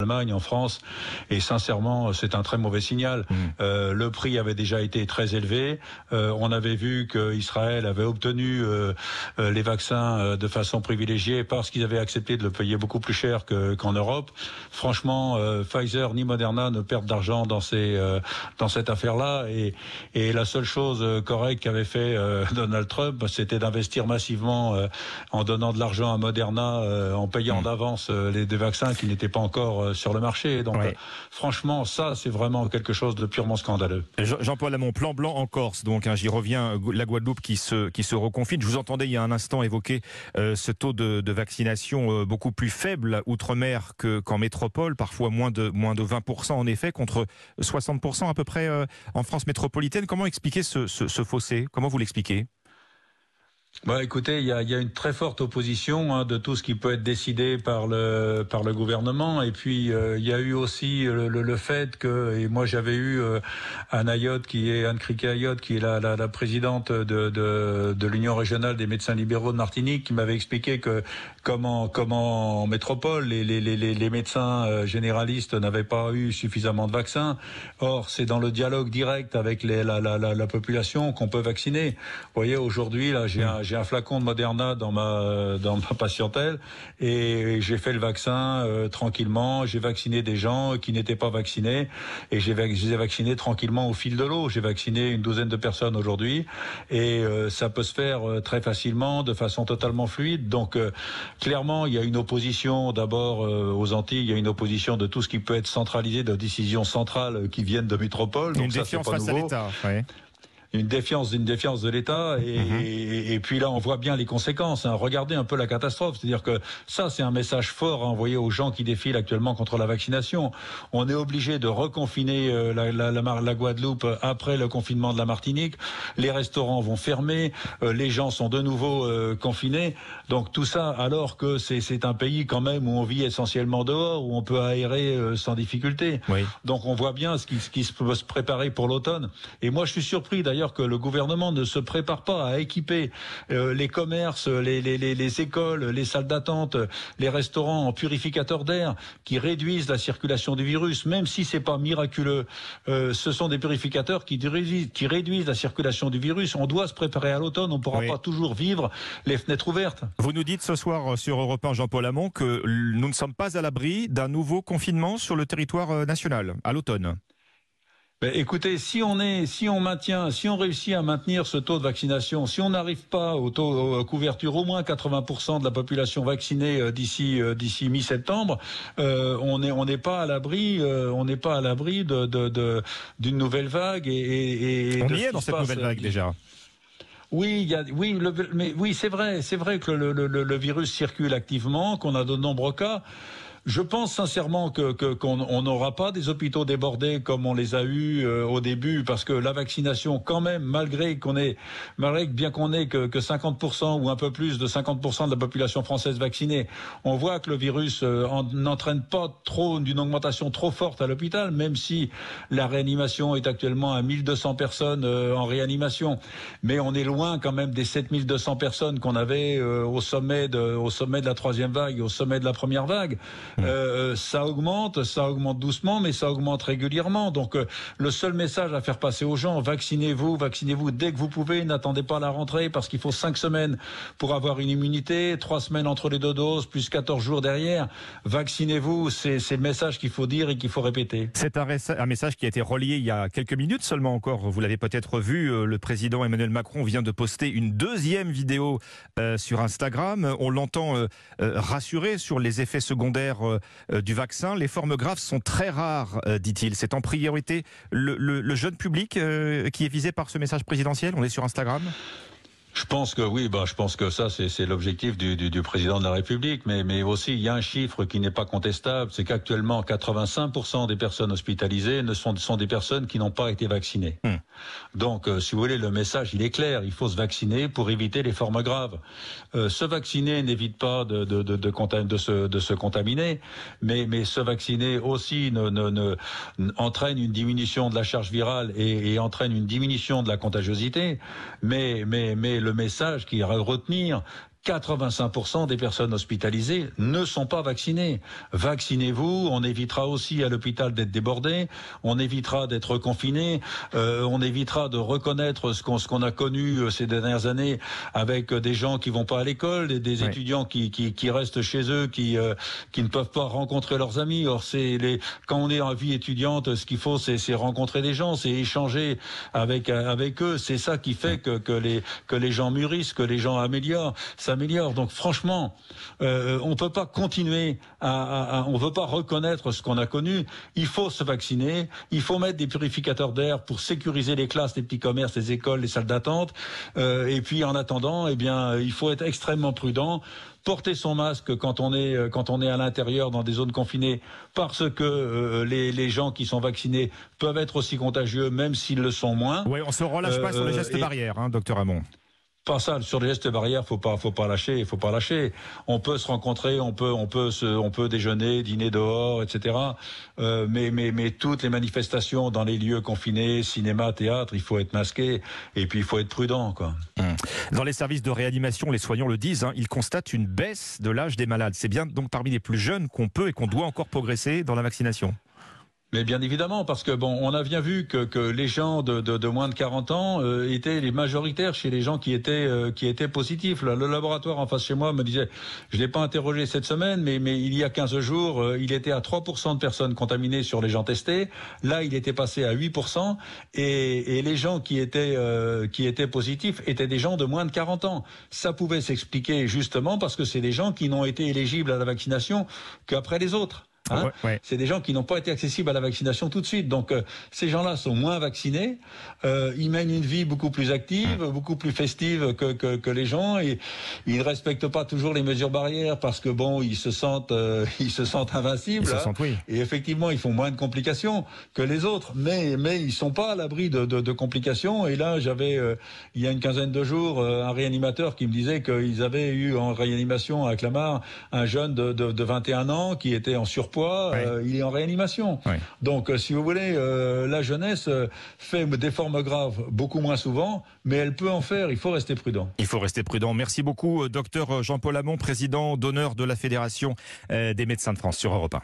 Allemagne, en France, et sincèrement, c'est un très mauvais signal. Mmh. Euh, le prix avait déjà été très élevé. Euh, on avait vu qu'Israël avait obtenu euh, euh, les vaccins euh, de façon privilégiée parce qu'ils avaient accepté de le payer beaucoup plus cher que- qu'en Europe. Franchement, euh, Pfizer ni Moderna ne perdent d'argent dans ces euh, dans cette affaire-là. Et, et la seule chose euh, correcte qu'avait fait euh, Donald Trump, c'était d'investir massivement euh, en donnant de l'argent à Moderna, euh, en payant Mm. d'avance euh, les des vaccins qui n'étaient pas encore euh, sur le marché. Donc, Ouais. euh, franchement, ça, c'est vraiment quelque chose de purement scandaleux. Jean- Jean-Paul Lamont, plan blanc en Corse, donc hein, j'y reviens, euh, la Guadeloupe qui se, qui se reconfine. Je vous entendais il y a un instant évoquer euh, ce taux de, de vaccination euh, beaucoup plus faible outre-mer que- qu'en métropole, parfois moins de, moins de 20% en effet, contre 60% à peu près en France métropolitaine. Comment expliquer ce, ce, ce fossé? Comment vous l'expliquez? Bah, écoutez, il y a, y a une très forte opposition hein, de tout ce qui peut être décidé par le par le gouvernement. Et puis euh, il y a eu aussi le, le- le fait que et moi j'avais eu euh, Anne Ayotte qui est Anne Criquet Ayotte qui est la, la, la présidente de, de, de l'Union régionale des médecins libéraux de Martinique qui m'avait expliqué que comment comment en métropole les les, les, les- médecins euh, généralistes n'avaient pas eu suffisamment de vaccins. Or c'est dans le dialogue direct avec les, la, la, la, la population qu'on peut vacciner. Vous voyez aujourd'hui là j'ai un j'ai un flacon de Moderna dans ma dans ma patientèle et j'ai fait le vaccin euh, tranquillement. J'ai vacciné des gens qui n'étaient pas vaccinés et j'ai vac- je les ai vaccinés tranquillement au fil de l'eau. J'ai vacciné une douzaine de personnes aujourd'hui et euh, ça peut se faire euh, très facilement, de façon totalement fluide. Donc euh, clairement, il y a une opposition d'abord euh, aux Antilles, il y a une opposition de tout ce qui peut être centralisé, de décisions centrales qui viennent de métropole. Donc Une ça, défiance pas face à nouveau l'État. ouais. Une défiance d'une défiance de l'État et, Mhm. et, et puis là on voit bien les conséquences. hein. Regardez un peu la catastrophe, c'est-à-dire que ça c'est un message fort à envoyer aux gens qui défilent actuellement contre la vaccination. On est obligé de reconfiner euh, la, la, la, Mar- la Guadeloupe après le confinement de la Martinique. Les restaurants vont fermer, euh, les gens sont de nouveau euh, confinés. Donc tout ça alors que c'est un pays quand même où on vit essentiellement dehors, où on peut aérer sans difficulté. Oui. Donc on voit bien ce qui, ce qui se peut se préparer pour l'automne. Et moi je suis surpris d'ailleurs que le gouvernement ne se prépare pas à équiper euh, les commerces, les, les, les, les écoles, les salles d'attente, les restaurants en purificateurs d'air qui réduisent la circulation du virus, même si c'est pas miraculeux. Euh, ce sont des purificateurs qui réduisent, qui réduisent la circulation du virus. On doit se préparer à l'automne. On ne pourra Oui. pas toujours vivre les fenêtres ouvertes. Vous nous dites ce soir euh, sur Europe 1, Jean-Paul Lamont, que nous ne sommes pas à l'abri d'un nouveau confinement sur le territoire national à l'automne. Ben, écoutez, si on est, si on maintient, si on réussit à maintenir ce taux de vaccination, si on n'arrive pas au taux à couverture au moins 80% de la population vaccinée euh, d'ici euh, d'ici mi-septembre, euh, on est on n'est pas à l'abri, euh, on n'est pas à l'abri de de- de- d'une nouvelle vague et, et, et On de y est dans cette passe. nouvelle vague déjà. Oui, il y a, oui, le, mais oui, c'est vrai, c'est vrai que le, le, le, le virus circule activement, qu'on a de nombreux cas. Je pense sincèrement que qu'on on n'aura pas des hôpitaux débordés comme on les a eus euh, au début, parce que la vaccination, quand même, malgré qu'on ait, malgré bien qu'on ait que, que 50% ou un peu plus de 50% de la population française vaccinée, on voit que le virus euh, en- n'entraîne pas trop d'une augmentation trop forte à l'hôpital, même si la réanimation est actuellement à 1200 personnes euh, en réanimation, mais on est loin quand même des 7200 personnes qu'on avait euh, au sommet de au sommet de la troisième vague, au sommet de la première vague. Euh, ça augmente, ça augmente doucement, mais ça augmente régulièrement. Donc euh, le seul message à faire passer aux gens, vaccinez-vous, vaccinez-vous dès que vous pouvez, n'attendez pas la rentrée parce qu'il faut cinq semaines pour avoir une immunité, trois semaines entre les deux doses, plus 14 jours derrière. Vaccinez-vous, c'est le message qu'il faut dire et qu'il faut répéter. C'est un, message qui a été relié il y a quelques minutes seulement encore. Vous l'avez peut-être vu, euh, le président Emmanuel Macron vient de poster une deuxième vidéo euh, sur Instagram. On l'entend rassurer sur les effets secondaires euh, euh, du vaccin. Les formes graves sont très rares, euh, dit-il. C'est en priorité le, jeune public qui est visé par ce message présidentiel. On est sur Instagram. Je pense que oui, bah, je pense que ça c'est l'objectif du, du, du président de la République, mais mais aussi il y a un chiffre qui n'est pas contestable, c'est qu'actuellement 85% des personnes hospitalisées ne sont sont des personnes qui n'ont pas été vaccinées. Hmm. Donc euh, si vous voulez le message il est clair, il faut se vacciner pour éviter les formes graves. Euh, se vacciner n'évite pas de de de de, contam- de se de se contaminer, mais mais se vacciner aussi ne, ne, ne- entraîne une diminution de la charge virale et, et entraîne une diminution de la contagiosité. Mais mais mais le message qui est à retenir 85% des personnes hospitalisées ne sont pas vaccinées. Vaccinez-vous, on évitera aussi à l'hôpital d'être débordé, on évitera d'être confiné, euh, on évitera de reconnaître ce qu'on qu'on a connu euh, ces dernières années avec des gens qui vont pas à l'école, des, des étudiants qui, qui, qui, restent chez eux, qui euh, qui ne peuvent pas rencontrer leurs amis. Or c'est les quand on est en vie étudiante, ce qu'il faut c'est rencontrer des gens, c'est échanger avec avec eux. C'est ça qui fait que, que les que les gens mûrissent, que les gens améliorent, s'améliorent. Donc franchement, euh, on peut pas continuer à, à, on veut pas reconnaître ce qu'on a connu. Il faut se vacciner, il faut mettre des purificateurs d'air pour sécuriser les classes, les petits commerces, les écoles, les salles d'attente. Euh, et puis en attendant, eh bien, il faut être extrêmement prudent porter son masque quand on est quand on est à l'intérieur dans des zones confinées parce que euh, les, les, gens qui sont vaccinés peuvent être aussi contagieux même s'ils le sont moins. Oui, on se relâche pas sur les euh, gestes barrières, hein, docteur Hamon pas ça sur les gestes barrières faut pas faut pas lâcher faut pas lâcher. On peut se rencontrer on peut on peut se, on peut déjeuner dîner dehors etc euh, mais mais mais toutes les manifestations dans les lieux confinés cinéma théâtre il faut être masqué et puis il faut être prudent hum. dans les services de réanimation les soignants le disent hein, ils constatent une baisse de l'âge des malades. C'est bien donc parmi les plus jeunes qu'on peut et qu'on doit encore progresser dans la vaccination mais bien évidemment, parce que bon, on a bien vu que, que les gens de, de, moins de 40 ans euh, étaient les majoritaires chez les gens qui étaient euh, qui étaient positifs. Le laboratoire en face chez moi me disait, je l'ai pas interrogé cette semaine, mais mais il y a 15 jours, euh, il était à 3% de personnes contaminées sur les gens testés. Là, il était passé à 8%, et, et les gens qui étaient qui étaient positifs étaient des gens de moins de 40 ans. Ça pouvait s'expliquer justement parce que c'est des gens qui n'ont été éligibles à la vaccination qu'après les autres. Hein C'est des gens qui n'ont pas été accessibles à la vaccination tout de suite. Donc euh, ces gens-là sont moins vaccinés. Euh, ils mènent une vie beaucoup plus active, beaucoup plus festive que, que, que, les gens. Et ils ne respectent pas toujours les mesures barrières parce que bon, ils se sentent, euh, ils se sentent invincibles. Ils se sentent, oui. Et effectivement, ils font moins de complications que les autres. Mais mais ils sont pas à l'abri de, de, de, complications. Et là, j'avais il y a une quinzaine de jours un réanimateur qui me disait qu'ils avaient eu en réanimation à Clamart un jeune de, de, de 21 ans qui était en surpoids euh, il est en réanimation. Donc, euh, si vous voulez, euh, la jeunesse fait des formes graves beaucoup moins souvent, mais elle peut en faire. Il faut rester prudent. Il faut rester prudent. Merci beaucoup, docteur Jean-Paul Hamon, président d'honneur de la Fédération des médecins de France sur Europe 1.